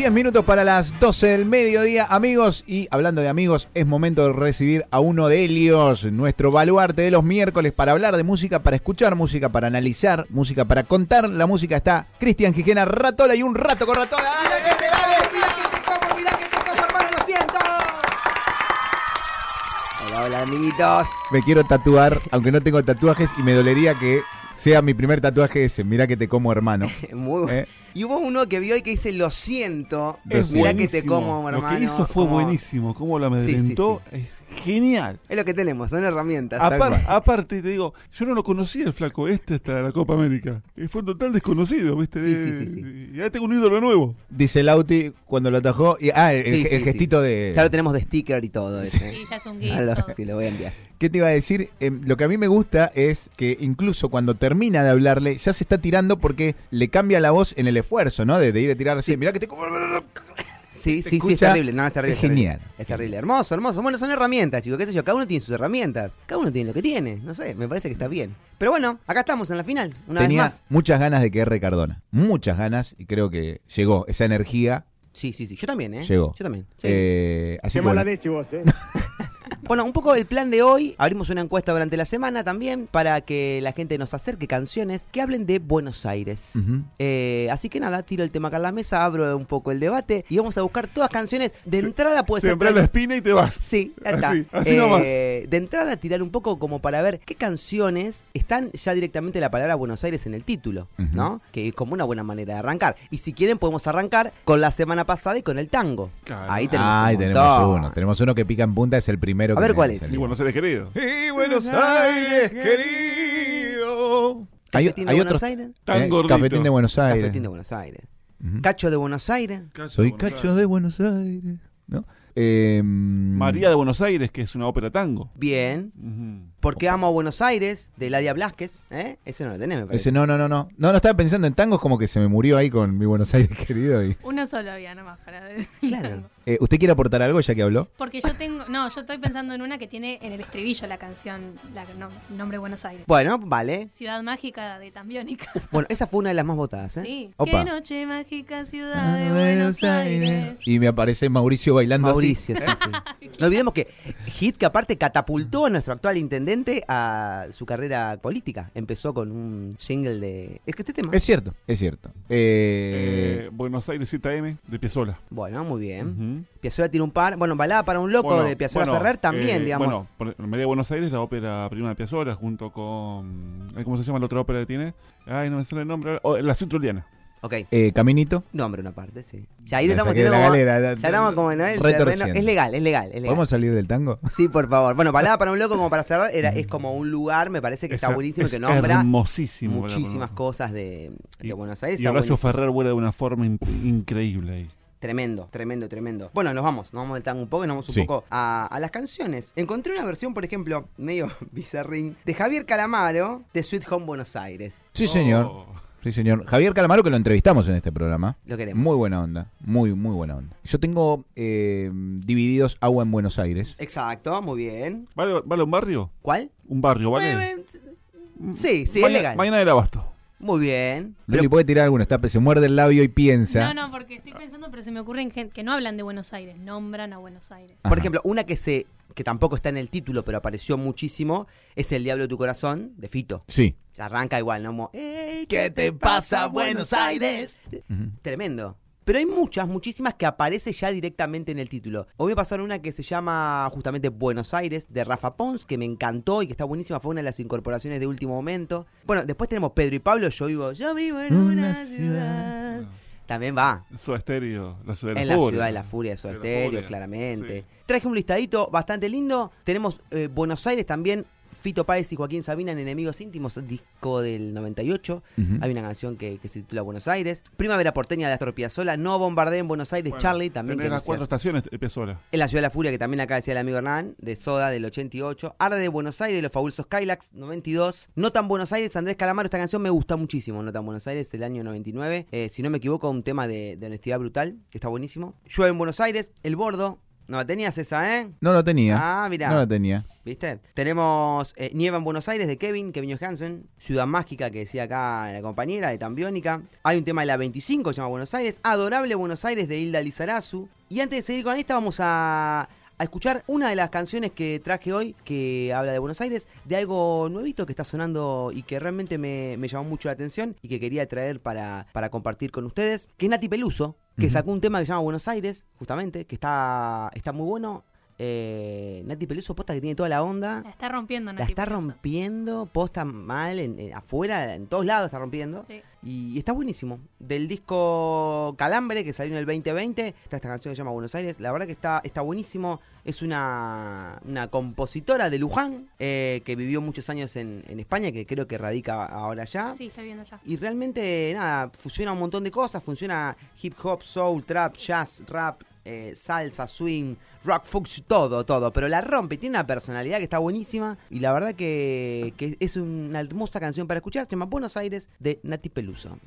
10 minutos para las 12 del mediodía, amigos. Y hablando de amigos, es momento de recibir a uno de ellos, nuestro baluarte de los miércoles, para hablar de música, para escuchar música, para analizar música, para contar la música. Está Cristian Gijena Ratola y un rato con Ratola. ¡Dale, dale, dale! Mira que te como, mira que te como, hermano, lo siento. Hola, hola, amiguitos. Me quiero tatuar, aunque no tengo tatuajes, y me dolería que sea mi primer tatuaje ese. Mira que te como, hermano. Muy bueno. ¿Eh? Y hubo uno que vio y que dice, lo siento. Es Mira que te buenísimo. como, Lo hermano. que hizo fue como- buenísimo. Cómo lo Sí, sí, amedrentó. Genial. Es lo que tenemos, son herramientas. Apar- aparte, te digo, yo no lo conocía el flaco este hasta la Copa América. Y fue un total desconocido, ¿viste? Sí, sí, sí, sí. Y ahora tengo un ídolo nuevo. Dice Lauti cuando lo atajó. Y, ah, el, Sí, el sí, sí. gestito de. Ya lo tenemos de sticker y todo. ese. Sí, ya es un lo- sí, lo voy a enviar. ¿Qué te iba a decir? Eh, lo que a mí me gusta es que incluso cuando termina de hablarle, ya se está tirando porque le cambia la voz en el esfuerzo, ¿no? De, de ir a tirar así. Mirá que te. Sí, sí, sí, es terrible. No, es terrible. es terrible. genial. Es terrible. Hermoso, hermoso. Bueno, son herramientas, chicos. ¿Qué sé yo? Cada uno tiene sus herramientas. Cada uno tiene lo que tiene. No sé, me parece que está bien. Pero bueno, acá estamos en la final. Una Tenía vez más. muchas ganas de que R. Cardona. Muchas ganas y creo que llegó. Esa energía Sí, sí, sí. Yo también, ¿eh? llegó. Yo también. sí. Eh, así Qué que mala bueno. leche vos, eh. Bueno, un poco el plan de hoy. Abrimos una encuesta durante la semana también para que la gente nos acerque canciones que hablen de Buenos Aires. Eh, así que nada, tiro el tema acá en la mesa, abro un poco el debate y vamos a buscar todas canciones. De entrada puede ser. Sembrar la espina y te vas. Sí, ya está. Así, así Eh, nomás. De entrada, tirar un poco como para ver qué canciones están ya directamente la palabra Buenos Aires en el título. ¿no? Que es como una buena manera de arrancar. Y si quieren, podemos arrancar con la semana pasada y con el tango. Claro. Ahí tenemos, Ay, un tenemos uno. Tenemos uno que pica en punta, es el primero. A ver cuál es. Y. Buenos Aires querido. Y Buenos Aires, querido. Hay, Cafetín de hay Buenos otros. Aires. Tan eh, gordito. Cafetín de Buenos Aires. Cafetín de Buenos Aires. Ujú. Cacho de Buenos Aires. Soy Buenos cacho Aires. de Buenos Aires. ¿No? Eh, María de Buenos Aires, que es una ópera tango. Bien. Ujú. Porque amo a Buenos Aires, de Ladia Blasquez. ¿eh? Ese no lo tenés, me parece. Ese no, no, no, no. No, no estaba pensando en tangos como que se me murió ahí con mi Buenos Aires querido. y- Uno solo había nomás para ver. Claro. Eh, ¿Usted quiere aportar algo ya que habló? Porque yo tengo. No, yo estoy pensando en una que tiene en el estribillo la canción, la no- nombre Buenos Aires. Bueno, vale. Ciudad mágica de Tambiónica. Bueno, esa fue una de las más votadas, ¿eh? Sí. Opa. Qué noche mágica, ciudad de Buenos Aires. Y me aparece Mauricio bailando Mauricio, así. sí, sí. No olvidemos que Hit, que aparte catapultó a nuestro actual intendente a su carrera política. Empezó con un single de. Es que este tema. Es cierto, es cierto. Eh, Eh, Buenos Aires 7am de Piezola. Bueno, muy bien. Ujú. Piazzolla tiene un par. Bueno, Balada para un loco Bueno, de Piazzolla bueno, Ferrer también, eh, digamos. Bueno, por- María de Buenos Aires, la ópera prima de Piazzolla, junto con. ¿Cómo se llama la otra ópera que tiene? Ay, no me sale el nombre. Oh, la Ciudad Truliana. Ok. eh, Caminito. Nombre una parte, sí. Ya ahí lo estamos como- galera, ya estamos como en el retorciendo. terreno- Es legal, es legal, es legal. ¿Podemos salir del tango? Sí, por favor. Bueno, Balada para un loco, como para cerrar, era, es como un lugar, me parece que está Es- buenísimo, es que nombra hermosísimo. muchísimas cosas de, de Y- Buenos Aires. Y Horacio buenísimo. Ferrer vuela de una forma in- increíble ahí. Tremendo, tremendo, tremendo. Bueno, nos vamos, nos vamos del tango un poco y nos vamos un Sí. poco a, a las canciones. Encontré una versión, por ejemplo, medio bizarrín, de Javier Calamaro, de Sweet Home Buenos Aires. Sí, señor. Sí, señor. Javier Calamaro, que lo entrevistamos en este programa. Lo queremos. Muy buena onda. Muy, muy buena onda. Yo tengo eh, divididos Agua en Buenos Aires. Exacto, muy bien. ¿Vale, vale un barrio? ¿Cuál? Un barrio, ¿vale? Sí, sí, es legal. Mañana del Abasto. Muy bien. Pero- puede tirar alguna. Está, se muerde el labio y piensa. No, no, porque estoy pensando, pero se me ocurren gen- que no hablan de Buenos Aires, nombran a Buenos Aires. por ejemplo, una que se que tampoco está en el título, pero apareció muchísimo, es El Diablo de tu Corazón, de Fito. Sí. Arranca igual, ¿no? Como, "Ey, ¿Qué te pasa, Buenos Aires? Tremendo. Pero hay muchas, muchísimas que aparece ya directamente en el título. Hoy me pasaron una que se llama justamente Buenos Aires, de Rafa Pons, que me encantó y que está buenísima. Fue una de las incorporaciones de último momento. Bueno, después tenemos Pedro y Pablo, yo vivo, yo vivo en una, Una ciudad. ciudad. También va. Soda Estéreo, la ciudad de En la la furia. ciudad de la furia de Soda Ciudad de la Stereo, furia. claramente. Sí. Traje un listadito bastante lindo. Tenemos eh, Buenos Aires también. Fito Páez y Joaquín Sabina en Enemigos Íntimos, disco del 98. Ujú. Hay una canción que, que se titula Buenos Aires. Primavera porteña de Astor Piazzolla. No bombardeen Buenos Aires, Bueno, Charlie también. tenés que las cuatro estaciones de Piazzolla. En la ciudad de la furia, que también acá decía el amigo Hernán, de Soda del 88. Arde de Buenos Aires, los fabulosos Kylax, 92. No tan Buenos Aires, Andrés Calamaro. Esta canción me gusta muchísimo. No tan Buenos Aires, el año 99. Eh, si no me equivoco, un tema de, de honestidad brutal, que está buenísimo. Llueve en Buenos Aires, El Bordo. No la tenías esa, ¿eh? No lo tenía. Ah, mirá. No lo tenía. ¿Viste? Tenemos eh, Nieva en Buenos Aires de Kevin, Kevin Johansen. Ciudad Mágica que decía acá la compañera de Tambiónica. Hay un tema de la 25 que se llama Buenos Aires. Adorable Buenos Aires de Hilda Lizarazu. Y antes de seguir con esta, vamos a, a escuchar una de las canciones que traje hoy que habla de Buenos Aires, de algo nuevito que está sonando y que realmente me, me llamó mucho la atención y que quería traer para, para compartir con ustedes, que es Nati Peluso, que sacó un tema que se llama Buenos Aires, justamente, que está, está muy bueno. Eh, Nati Peluso, posta que tiene toda la onda. La está rompiendo, La Nati está Peluso. rompiendo, posta mal, en, en- afuera, en todos lados está rompiendo. Sí. Y está buenísimo. Del disco Calambre, que salió en el 2020, está esta canción que se llama Buenos Aires. La verdad que está, está buenísimo. Es una, una compositora de Luján, eh, que vivió muchos años en, en España, que creo que radica ahora ya. Sí, está viendo ya. Y realmente, nada, funciona un montón de cosas. Funciona hip hop, soul, trap, jazz, rap, eh, salsa, swing, rock, fuchs, todo, todo. Pero la rompe, tiene una personalidad que está buenísima. Y la verdad que, que es una hermosa canción para escuchar. Se llama Buenos Aires de Nati Peluso.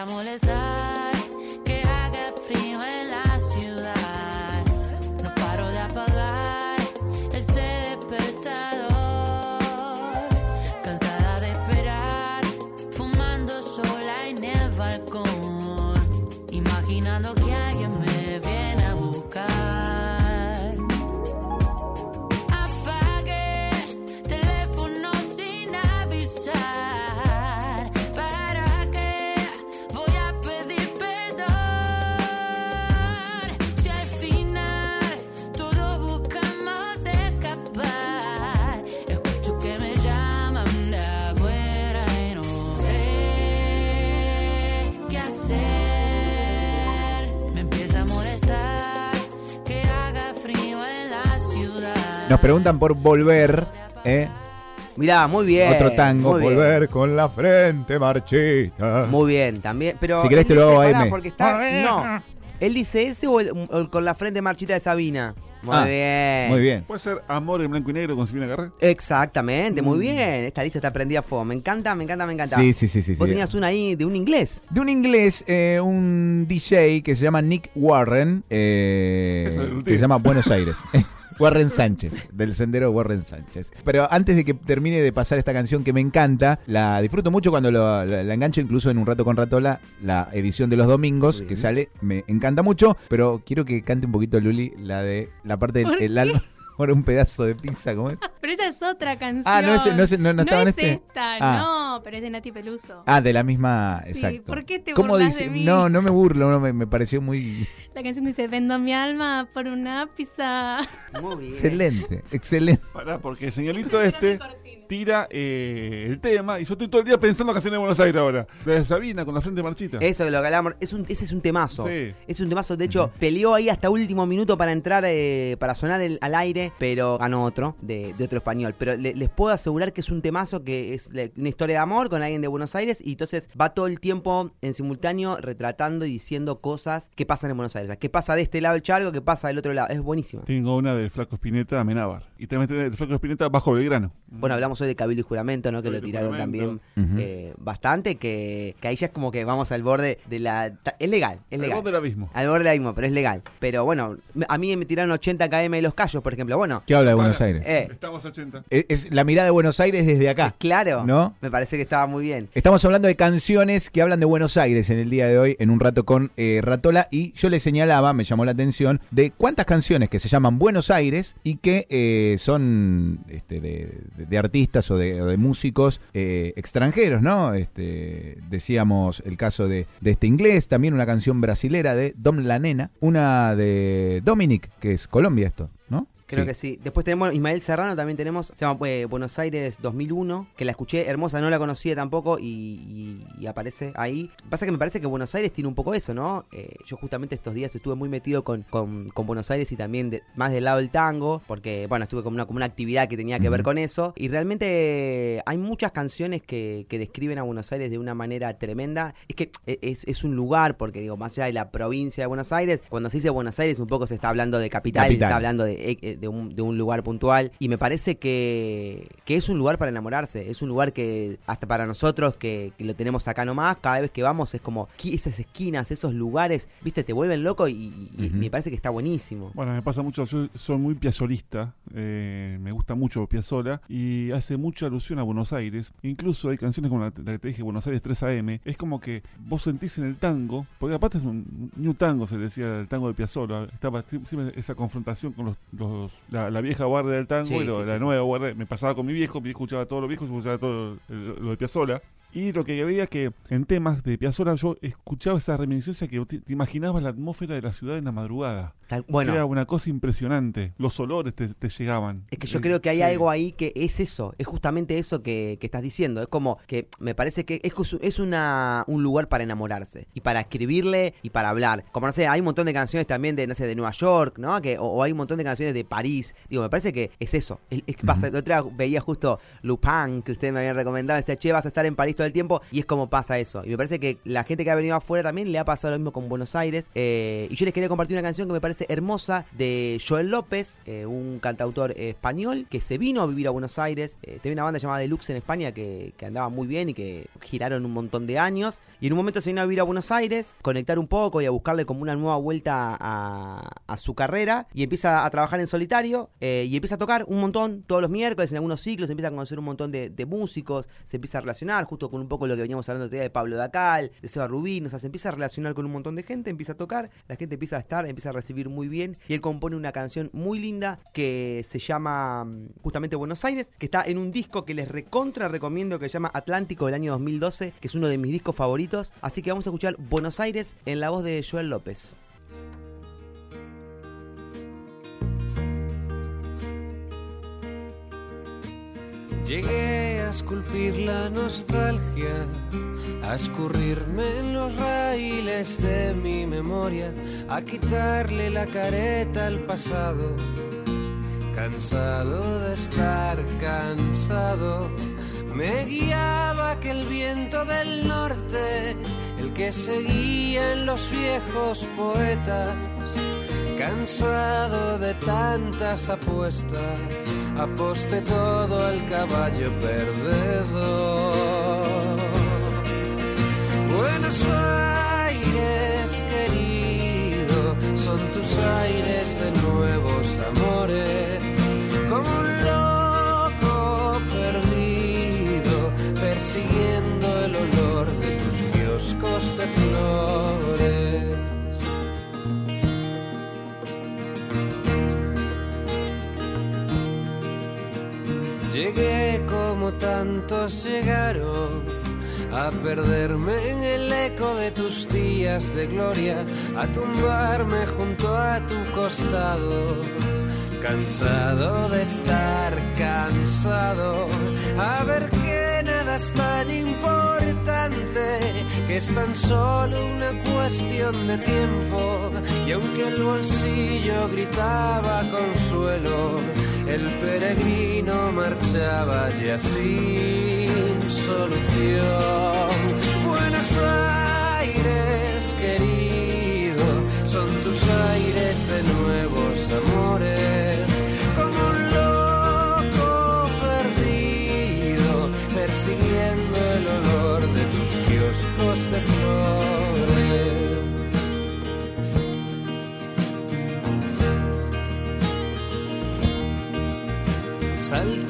Me empieza a molestar que haga frío en la ciudad. No paro de apagar este despertador. Cansada de esperar, fumando sola en el balcón. Imaginando que alguien me Nos preguntan por volver, ¿eh? Mirá, muy bien. Otro tango, bien. volver con la frente marchita. Muy bien, también. Pero Si querés te lo hago a M. porque está. No. ¿Él dice ese o, el- o el con la frente marchita de Sabina? Muy Ah, bien. Muy bien. ¿Puede ser Amor en blanco y negro con Silvina Garre? Exactamente, muy bien. Esta lista está prendida a fuego. Me encanta, me encanta, me encanta. Mm. Sí, sí, sí, sí. Vos sí. tenías una ahí de un inglés. De un inglés, eh, un DJ que se llama Nick Warren, eh, que se llama Buenos Aires. Warren Sánchez, del sendero Warren Sánchez. Pero antes de que termine de pasar esta canción que me encanta, la disfruto mucho cuando lo- la, la engancho, incluso en un rato con Ratola, la edición de los domingos que sale, me encanta mucho. Pero quiero que cante un poquito Luli la de la parte ¿Por del el alma por un pedazo de pizza, ¿cómo es? Pero esa es otra canción. Ah, no es- no es- no- no estaba en es este. esta, Ah. no, pero es de Nati Peluso. Ah, de la misma, Sí, exacto. ¿por qué te ¿Cómo burlas dice? de mí? No, no me burlo, no, me, me pareció muy La canción dice, vendo mi alma por una pizza. Muy bien. excelente, excelente. Pará, porque el señalito este tira eh, el tema y yo estoy todo el día pensando en canciones de Buenos Aires ahora. La de Sabina con la frente marchita. Eso de lo que hablamos, es un, ese es un temazo. Sí. Es un temazo, de hecho, peleó ahí hasta último minuto para entrar, eh, para sonar el- al aire, pero ganó otro, de, de otro español. Pero le- les puedo asegurar que es un temazo, que es una historia de amor con alguien de Buenos Aires y entonces va todo el tiempo en simultáneo retratando y diciendo cosas que pasan en Buenos Aires. O sea, ¿Qué pasa de este lado del charco? ¿Qué pasa del otro lado? Es buenísimo. Tengo una del Flaco Espineta, Amenábar. Y también tengo del Flaco Espineta, Bajo Belgrano. Bueno, hablamos hoy de Cabildo y Juramento, ¿no? Que lo Cabildo tiraron también eh, bastante, que, que ahí ya es como que vamos al borde de la... Es legal, es Al legal. borde del abismo. Al borde del abismo, pero es legal. Pero bueno, a mí me tiraron 80 km de los callos, por ejemplo. Bueno, ¿Qué habla de Buenos Bueno, Aires? eh, Estamos a 80. Es, es la mirada de Buenos Aires desde acá. claro, ¿No? me parece que estaba muy bien. Estamos hablando de canciones que hablan de Buenos Aires en el día de hoy, en un rato con eh, Ratola, y yo le señalaba, me llamó la atención, de cuántas canciones que se llaman Buenos Aires y que eh, son este, de, de- de artistas o de, o de músicos eh, extranjeros, ¿no? Este, decíamos el caso de, de este inglés, también una canción brasilera de Dom La Nena, una de Dominic, que es Colombia esto, ¿no? Creo Sí. que sí. Después tenemos Ismael Serrano, también tenemos, se llama eh, Buenos Aires 2001, que la escuché hermosa, no la conocía tampoco y, y- y aparece ahí. Pasa que me parece que Buenos Aires tiene un poco eso, ¿no? Eh, yo justamente estos días estuve muy metido con, con- con Buenos Aires y también de- más del lado del tango, porque, bueno, estuve como una, como una actividad que tenía que ver con eso. Y realmente hay muchas canciones que, que describen a Buenos Aires de una manera tremenda. Es que es, es un lugar, porque digo, más allá de la provincia de Buenos Aires, cuando se dice Buenos Aires un poco se está hablando de capital, se está hablando de, eh, de un, de un lugar puntual. Y me parece que, que es un lugar para enamorarse. Es un lugar que, hasta para nosotros que, que lo tenemos acá nomás, cada vez que vamos es como esas esquinas, esos lugares, viste, te vuelven loco y, y- y Ujú. me parece que está buenísimo. Bueno, me pasa mucho, yo soy muy piazolista, eh, me gusta mucho Piazzola y hace mucha alusión a Buenos Aires. Incluso hay canciones como la, la que te dije, Buenos Aires 3 AM. Es como que vos sentís en el tango, porque aparte es un new tango, se le decía el tango de Piazzola. Estaba sie- siempre esa confrontación con los, los- la, la vieja guardia del tango Sí, y lo- sí, la nueva guardia. Me pasaba con mi viejo, mi viejo escuchaba todo lo viejo, yo escuchaba todo lo, lo de Piazzola. Y lo que veía que en temas de Piazzola yo escuchaba esa reminiscencia que te, te imaginabas la atmósfera de la ciudad en la madrugada. Tal- Era bueno, una cosa impresionante. Los olores te, te llegaban. es que yo Eh, creo que hay sí. algo ahí que es eso, es justamente eso que, que estás diciendo. Es como que me parece que es, es una, un lugar para enamorarse y para escribirle y para hablar. Como no sé, hay un montón de canciones también de, no sé, de Nueva York, ¿no? Que, o, o hay un montón de canciones de París. Digo, me parece que es eso. Es, es que pasa. Día veía justo Lupin, que ustedes me habían recomendado. Decía, che, vas a estar en París todo el tiempo. Y es como pasa eso. Y me parece que la gente que ha venido afuera también le ha pasado lo mismo con Buenos Aires. Eh, y yo les quería compartir una canción que me parece hermosa de Joel López, eh, un cantautor español que se vino a vivir a Buenos Aires. Eh, tenía una banda llamada Deluxe en España que, andaba muy bien y que giraron un montón de años. Y en un momento se vino a vivir a Buenos Aires, conectar un poco y a buscarle como una nueva vuelta a, su carrera. Y empieza a trabajar en solitario y empieza a tocar un montón todos los miércoles en algunos ciclos. Empieza a conocer un montón de, de músicos, se empieza a relacionar justo con un poco lo que veníamos hablando de Pablo Dacal, de Seba Rubín. O sea, se empieza a relacionar con un montón de gente, empieza a tocar, la gente empieza a estar, empieza a recibir muy bien. Y él compone una canción muy linda que se llama mm, justamente Buenos Aires, que está en un disco que les recontra recomiendo que se llama Atlántico del año 2012, que es uno de mis discos favoritos. Así que vamos a escuchar Buenos Aires en la voz de Joel López. Llegué a esculpir la nostalgia, a escurrirme en los raíles de mi memoria, a quitarle la careta al pasado. Cansado de estar cansado, me guiaba aquel viento del norte, el que seguían los viejos poetas. Cansado de tantas apuestas, aposté todo al caballo perdedor. Buenos Aires, querido, son tus aires de nuevos amores. Como un loco perdido, persiguiendo el olor de tus kioscos de flores. Tantos llegaron a perderme en el eco de tus días de gloria, a tumbarme junto a tu costado. Cansado de estar cansado, a ver que nada es tan importante, que es tan solo una cuestión de tiempo. Y aunque el bolsillo gritaba consuelo, el peregrino marchaba ya sin solución. Buenos Aires, querido, son tus aires de nuevos amores. Como un loco perdido, persiguiendo el olor de tus kioscos de flores.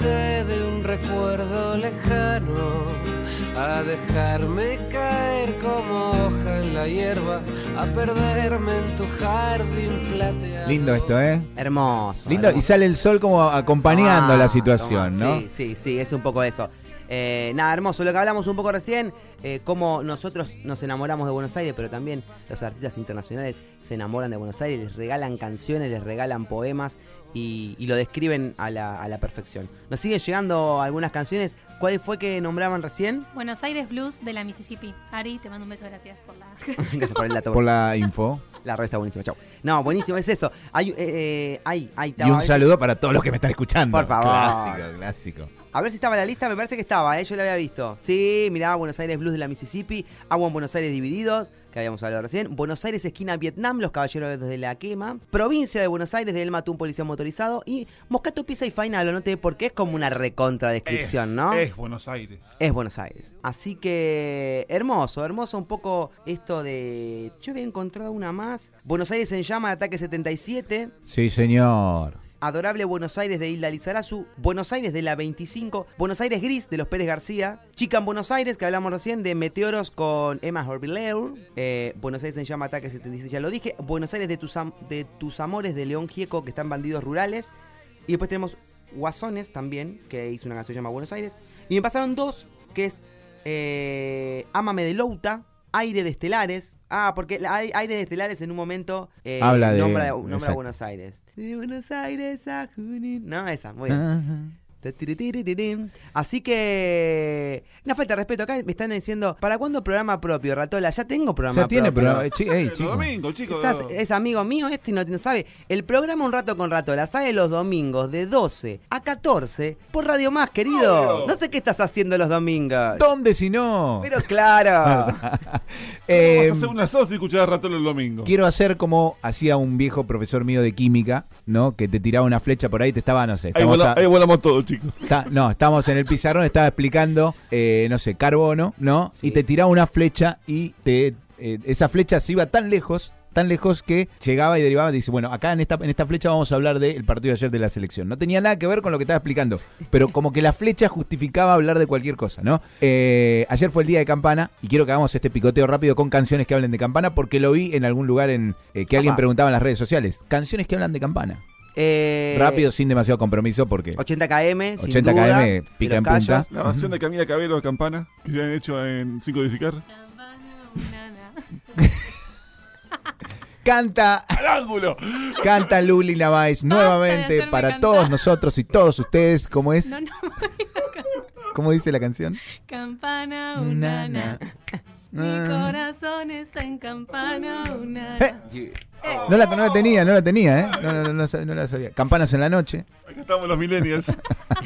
Salté de un recuerdo lejano a dejarme caer como hoja en la hierba, a perderme en tu jardín plateado. Lindo esto, ¿eh? Hermoso. Lindo, y hermoso. sale el sol como acompañando Ah, la situación, toma. ¿no? Sí, sí, sí, es un poco eso. Eh, nada, hermoso. Lo que hablamos un poco recién, eh, cómo nosotros nos enamoramos de Buenos Aires, pero también los artistas internacionales se enamoran de Buenos Aires, les regalan canciones, les regalan poemas y, y lo describen a la, a la perfección. Nos siguen llegando algunas canciones. ¿Cuál fue que nombraban recién? Buenos Aires Blues de la Mississippi. Ari, te mando un beso, gracias por la. Gracias por el dato. Por la info. La red está buenísima, chau. No, buenísimo, es eso. Hay, eh, eh, hay, hay, Y un saludo para todos los que me están escuchando. Por favor. Clásico, clásico. A ver si estaba en la lista, me parece que estaba, ¿eh? yo la había visto. Sí, mirá, Buenos Aires Blues de la Mississippi, Agua en Buenos Aires Divididos, que habíamos hablado recién, Buenos Aires esquina Vietnam, Los Caballeros desde la Quema, Provincia de Buenos Aires de El Matú, un policía motorizado, y Moscato Pizza y Final, lo noté porque es como una recontra descripción, es, ¿no? Es Buenos Aires. Es Buenos Aires. Así que hermoso, hermoso un poco esto de... Yo había encontrado una más. Buenos Aires en llama, ataque 77. Sí, señor. Adorable Buenos Aires de Hilda Lizarazu, Buenos Aires de la 25, Buenos Aires Gris de los Pérez García, Chica en Buenos Aires, que hablamos recién, de Meteoros con Emma Horvileur, eh, Buenos Aires en Llama Ataque 77, ya lo dije, Buenos Aires de tus, de tus Amores de León Gieco, que están bandidos rurales, y después tenemos Guasones también, que hizo una canción llamada Buenos Aires, y me pasaron dos, que es eh, Ámame de Louta, Aire de Estelares. Ah, porque Aire de Estelares en un momento eh, Habla de- nombra, nombra a. Buenos Aires. De Buenos Aires a Junín. No, esa, muy bien. Ajá. Así que. Una falta de respeto. Acá me están diciendo: ¿para cuándo programa propio, Ratola? Ya tengo programa Ya tiene, propio. eh, chico. Quizás es amigo mío este y no, no sabe. El programa Un Rato con Ratola sale los domingos de 12 a 14 por Radio Más, querido. Obvio. No sé qué estás haciendo los domingos. ¿Dónde si no? Pero claro. Eh, Vamos a hacer una sosa y escuchar a Ratón el domingo. Quiero hacer como hacía un viejo profesor mío de química, ¿no? Que te tiraba una flecha por ahí, te estaba, no sé. Ahí, Estamos vola- a- ahí volamos todos, chicos. está- no, estábamos en el pizarrón, estaba explicando, eh, no sé, carbono, ¿no? Sí. Y te tiraba una flecha y te eh, esa flecha se iba tan lejos, tan lejos que llegaba y derivaba. Dice, bueno, acá en esta, en esta flecha vamos a hablar del partido de ayer de la selección. No tenía nada que ver con lo que estaba explicando, pero como que la flecha justificaba hablar de cualquier cosa, ¿no? Eh, ayer fue el día de campana y quiero que hagamos este picoteo rápido con canciones que hablen de campana porque lo vi en algún lugar en eh, que alguien preguntaba en las redes sociales. Canciones que hablan de campana. Eh, Rápido, sin demasiado compromiso porque 80 km, sin 80 duda, km, pica en punta. La versión de Camila Cabello de Campana, que se han hecho en Cinco Edificar. Canta ¡Al ángulo! Canta Luli Navais nuevamente para cantar. todos nosotros y todos ustedes. ¿Cómo es? No, no. ¿Cómo dice la canción? Campana, una, na. Mi Ah. corazón está en campana, una. Eh, No la, no la tenía, no la tenía, ¿eh? No, no, no, no la sabía. Campanas en la noche. Acá estamos los millennials.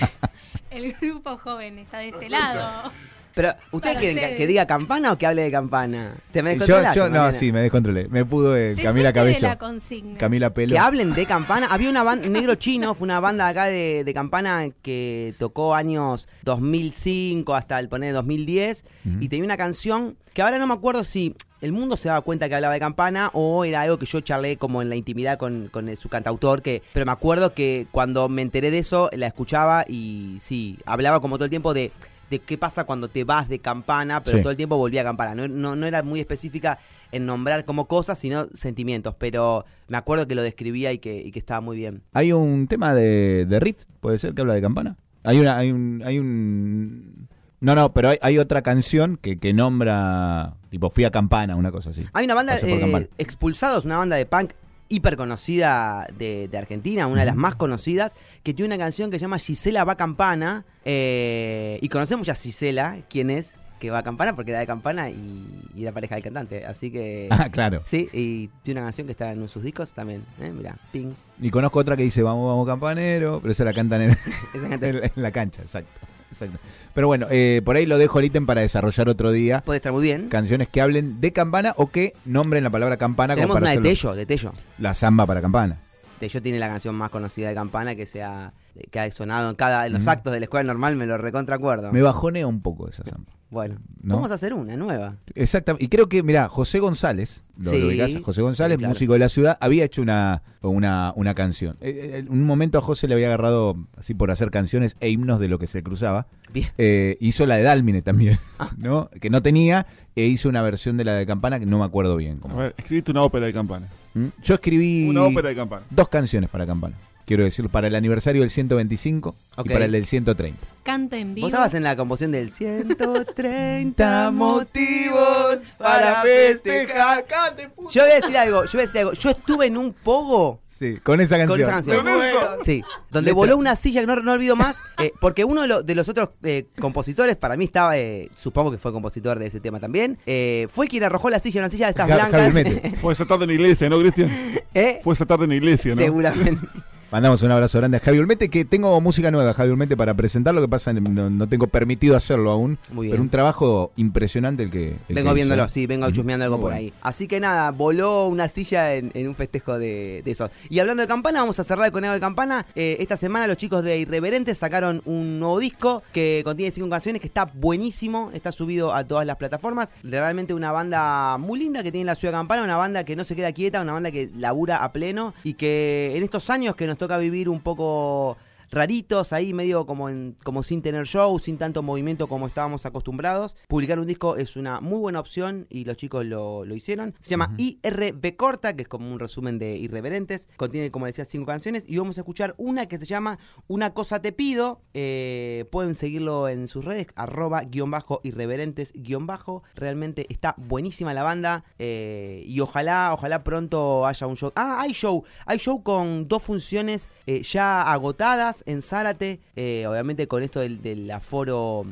El grupo joven está de este lado. Pero, ¿ustedes Para quieren que, diga campana o que hable de campana? ¿Te me Yo, descontrolaste, yo, no, sí, me descontrolé. Me pudo eh, Camila Cabello. la consigna. Camila Pelo. Que hablen de campana. Había una banda, Negro Chino, fue una banda acá de, de campana que tocó años 2005 hasta el poner 2010 y tenía una canción que ahora no me acuerdo si el mundo se daba cuenta que hablaba de campana o era algo que yo charlé como en la intimidad con, con el- su cantautor, que, pero me acuerdo que cuando me enteré de eso la escuchaba y sí, hablaba como todo el tiempo de de qué pasa cuando te vas de campana, pero Sí. todo el tiempo volvía a campana. No, no, no era muy específica en nombrar como cosas, sino sentimientos, pero me acuerdo que lo describía y que, y que estaba muy bien. Hay un tema de, de Riff, puede ser, que habla de campana. Hay una, hay un, hay un. No, no, pero hay, hay otra canción que, que nombra, tipo, fui a campana, una cosa así. Hay una banda, por eh. Expulsados, una banda de punk hiper conocida de, de Argentina, una de las más conocidas, que tiene una canción que se llama Gisela va campana, eh, y conocemos a Gisela, quién es, que va a campana, porque era de campana y, y era pareja del cantante, así que... Ah, claro. Sí, y tiene una canción que está en sus discos también, ¿eh? Mirá, ping. Y conozco otra que dice, vamos, vamos, campanero, pero esa la cantan en, Esa en la- en la cancha, exacto. Exacto. Pero bueno, eh, por ahí lo dejo el ítem para desarrollar otro día. Puede estar muy bien. Canciones que hablen de campana o que nombren la palabra campana como Tenemos para una de. Tello, de Tello. La samba para campana. Tello tiene la canción más conocida de Campana que sea que ha sonado en cada en los actos de la escuela normal, me lo recontra acuerdo. Me bajonea un poco esa samba. Bueno, ¿No? vamos a hacer una nueva. Exactamente. Y creo que, mira, José González, lo, Sí. lo ubicás? José González, Sí, claro. músico de la ciudad, había hecho una, una, una canción. Eh, eh, En un momento a José le había agarrado así por hacer canciones e himnos de lo que se cruzaba. Bien. Eh, hizo la de Dálmine también, Ah. ¿no? Que no tenía, e hizo una versión de la de Campana que no me acuerdo bien. A cómo. ver, escribiste una ópera de campana. ¿Mm? Yo escribí Una ópera de campana. dos canciones para Campana. Quiero decir, para el aniversario del 125 Ok. y para el del 130. Canta en vivo. Vos estabas en la composición del 130 30 motivos para festejar. Cante, puta. Yo voy a decir algo, yo voy a decir algo. Yo estuve en un pogo Sí, con esa canción. con esa canción. ¿Con eso? Sí, donde Letra. voló una silla que no, no olvido más, eh, porque uno de, lo- de los otros eh, compositores, para mí estaba, eh, supongo que fue compositor de ese tema también, eh, fue quien arrojó la silla, una silla de estas Ja- blancas. Fue esa tarde en la iglesia, ¿no, Cristian? ¿Eh? Fue esa tarde en la iglesia, ¿no? Seguramente. Mandamos un abrazo grande a Javi Olmete, que tengo música nueva, Javi Olmete, para presentar. Lo que pasa, no, no tengo permitido hacerlo aún. Muy bien. Pero un trabajo impresionante el que. el Vengo viéndolo, sí, vengo chusmeando algo Muy por bueno. ahí. Así que nada, voló una silla en, en un festejo de, de esos. Y hablando de campana, vamos a cerrar el conejo de campana. Eh, esta semana los chicos de Irreverentes sacaron un nuevo disco que contiene cinco canciones, que está buenísimo, está subido a todas las plataformas. Realmente una banda muy linda que tiene la ciudad de Campana, una banda que no se queda quieta, una banda que labura a pleno y que en estos años que nos toca vivir un poco raritos ahí medio como en, como sin tener show, sin tanto movimiento como estábamos acostumbrados. Publicar un disco es una muy buena opción y los chicos lo, lo hicieron. Se llama IRB corta, que es como un resumen de Irreverentes. Contiene, como decía, cinco canciones y vamos a escuchar una que se llama Una cosa te pido. Eh, pueden seguirlo en sus redes, arroba guion bajo irreverentes guion bajo. Realmente está buenísima la banda eh, y ojalá, ojalá pronto haya un show. Ah, hay show. Hay show con dos funciones eh, ya agotadas en Zárate. eh, obviamente con esto del, del aforo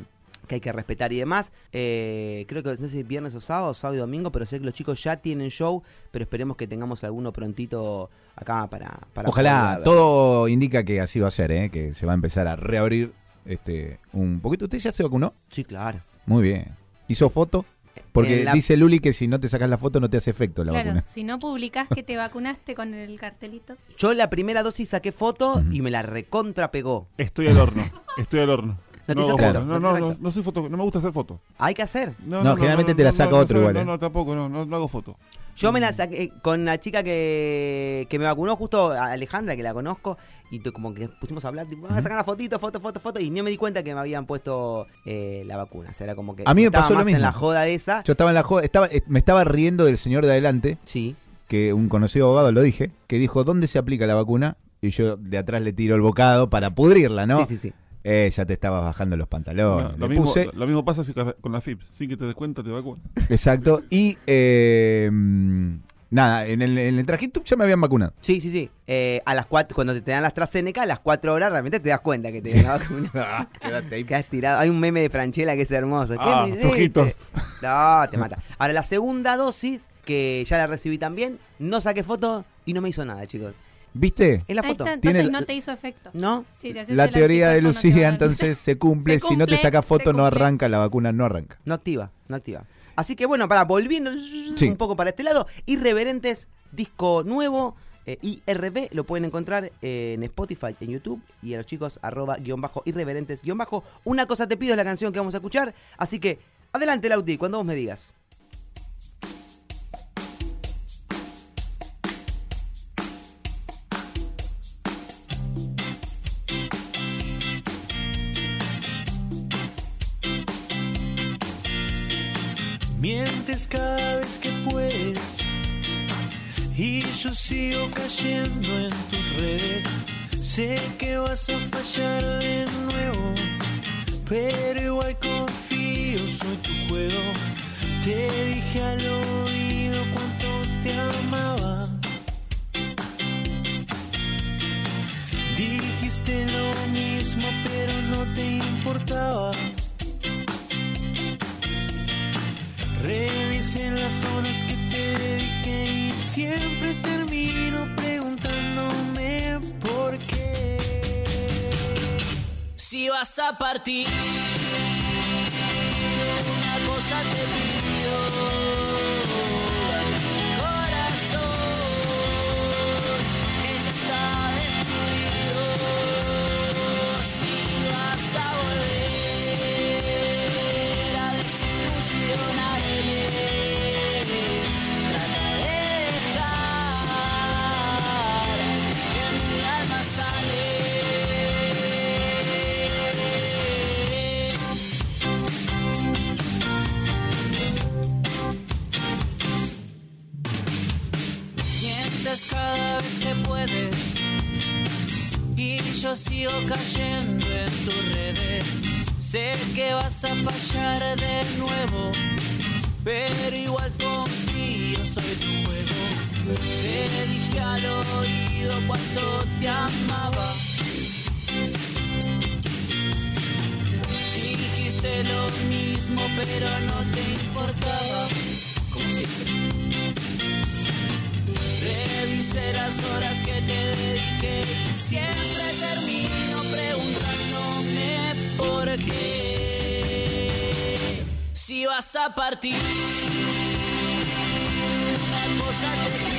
que hay que respetar y demás. Eh, creo que no sé si es viernes o sábado, sábado y domingo, pero sé que los chicos ya tienen show, pero esperemos que tengamos alguno prontito acá para... para Ojalá, poder todo indica que así va a ser, ¿eh? que se va a empezar a reabrir este un poquito. ¿Usted ya se vacunó? Sí, claro. Muy bien. ¿Hizo foto? Porque la- dice Luli que si no te sacas la foto no te hace efecto la Claro, vacuna. si no publicás que te vacunaste con el cartelito. Yo la primera dosis saqué foto y me la recontra pegó. Estoy al horno. Estoy al horno. No te No, no no, no, no, no soy foto, no me gusta hacer fotos. Hay que hacer. No, generalmente te la saca otro igual, No, ¿eh? no, tampoco, no, no, no hago foto. Yo me la saqué con la chica que, que me vacunó, justo Alejandra, que la conozco, y como que pusimos a hablar, tipo, "Ah, sacar la fotito, foto, foto, foto, y no me di cuenta que me habían puesto eh, la vacuna. O sea, era como que A mí me estaba pasó lo mismo. en la joda esa. Yo estaba en la joda, estaba, eh, me estaba riendo del señor de adelante, Sí. que un conocido abogado lo dije, que dijo, ¿dónde se aplica la vacuna? Y yo de atrás le tiro el bocado para pudrirla, ¿no? Sí, sí, sí. Eh, ya te estabas bajando los pantalones. No, lo, mismo, puse, lo mismo pasa con la FIP. Sin que te des cuenta, te vacunan. exacto. Y eh, nada, en el, en el trajito ya me habían vacunado. Sí, sí, sí. Eh, a las cuatro, cuando te, te dan las AstraZeneca, a las cuatro horas realmente te das cuenta que te dan la vacuna. Ah, Quédate ahí. Que has tirado. Hay un meme de Franchella que es hermoso. ¿Qué Ah, me. No, te mata. Ahora, la segunda dosis, que ya la recibí también, no saqué foto y no me hizo nada, chicos. ¿Viste? Es la Ahí foto. está, Tiene entonces la- no te hizo efecto. ¿No? Te La teoría de no Lucía entonces se cumple. Se Si no te sacas se foto no arranca, la vacuna no arranca. No activa, no activa. Así que bueno, para volviendo Sí. un poco para este lado, Irreverentes, disco nuevo, eh, IRB, lo pueden encontrar eh, en Spotify, en YouTube y a los chicos arroba guion bajo irreverentes guion bajo. Una cosa te pido es la canción que vamos a escuchar, así que adelante Lauti, cuando vos me digas. Cada vez que puedes y yo sigo cayendo en tus redes. Sé que vas a fallar de nuevo, pero igual confío, soy tu juego. Te dije al oído cuánto te amaba. Dijiste lo mismo, pero no te importaba. Revisé las horas que te dediqué y siempre termino preguntándome por qué. Si vas a partir, cayendo en tus redes. Sé que vas a fallar de nuevo, pero igual confío, soy tu juego. Te dije al oído cuánto te amaba. Dijiste lo mismo, pero no te importaba. Como siempre. Las horas que te dediqué siempre termino preguntándome por qué. Si vas a partir, una cosa te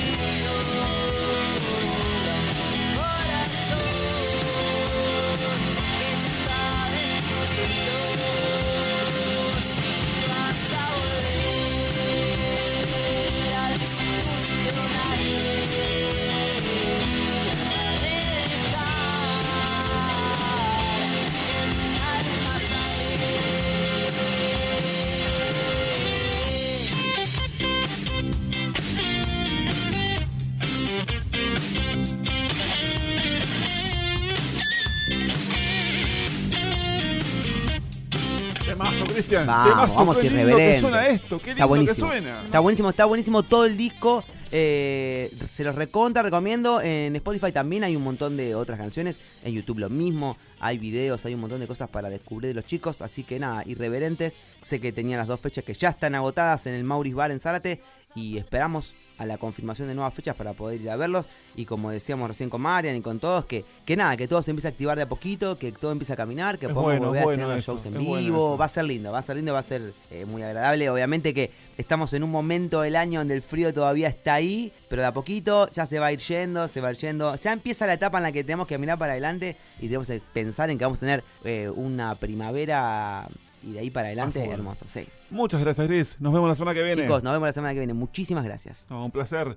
Temazo, Cristian. Vamos, Temazo, vamos qué lindo que suena esto. Qué lindo Está buenísimo. que suena. Está buenísimo, está buenísimo todo el disco. Eh, se los recontra, recomiendo. En Spotify también hay un montón de otras canciones. En YouTube lo mismo. Hay videos, hay un montón de cosas para descubrir de los chicos. Así que nada, irreverentes. Sé que tenían las dos fechas que ya están agotadas en el Maurice Bar en Zárate. Y esperamos a la confirmación de nuevas fechas para poder ir a verlos. Y como decíamos recién con Marian y con todos, que, que nada, que todo se empiece a activar de a poquito, que todo empiece a caminar, que Es podamos bueno, volver a bueno tener los shows en bueno vivo. Va a ser lindo, va a ser lindo, va a ser eh, muy agradable. Obviamente que estamos en un momento del año donde el frío todavía está ahí, pero de a poquito ya se va a ir yendo, se va a ir yendo. Ya empieza la etapa en la que tenemos que mirar para adelante y tenemos que pensar en que vamos a tener eh, una primavera y de ahí para adelante hermoso. Sí. Muchas gracias, Gris. Nos vemos la semana que viene. Chicos, nos vemos la semana que viene. Muchísimas gracias. No, un placer.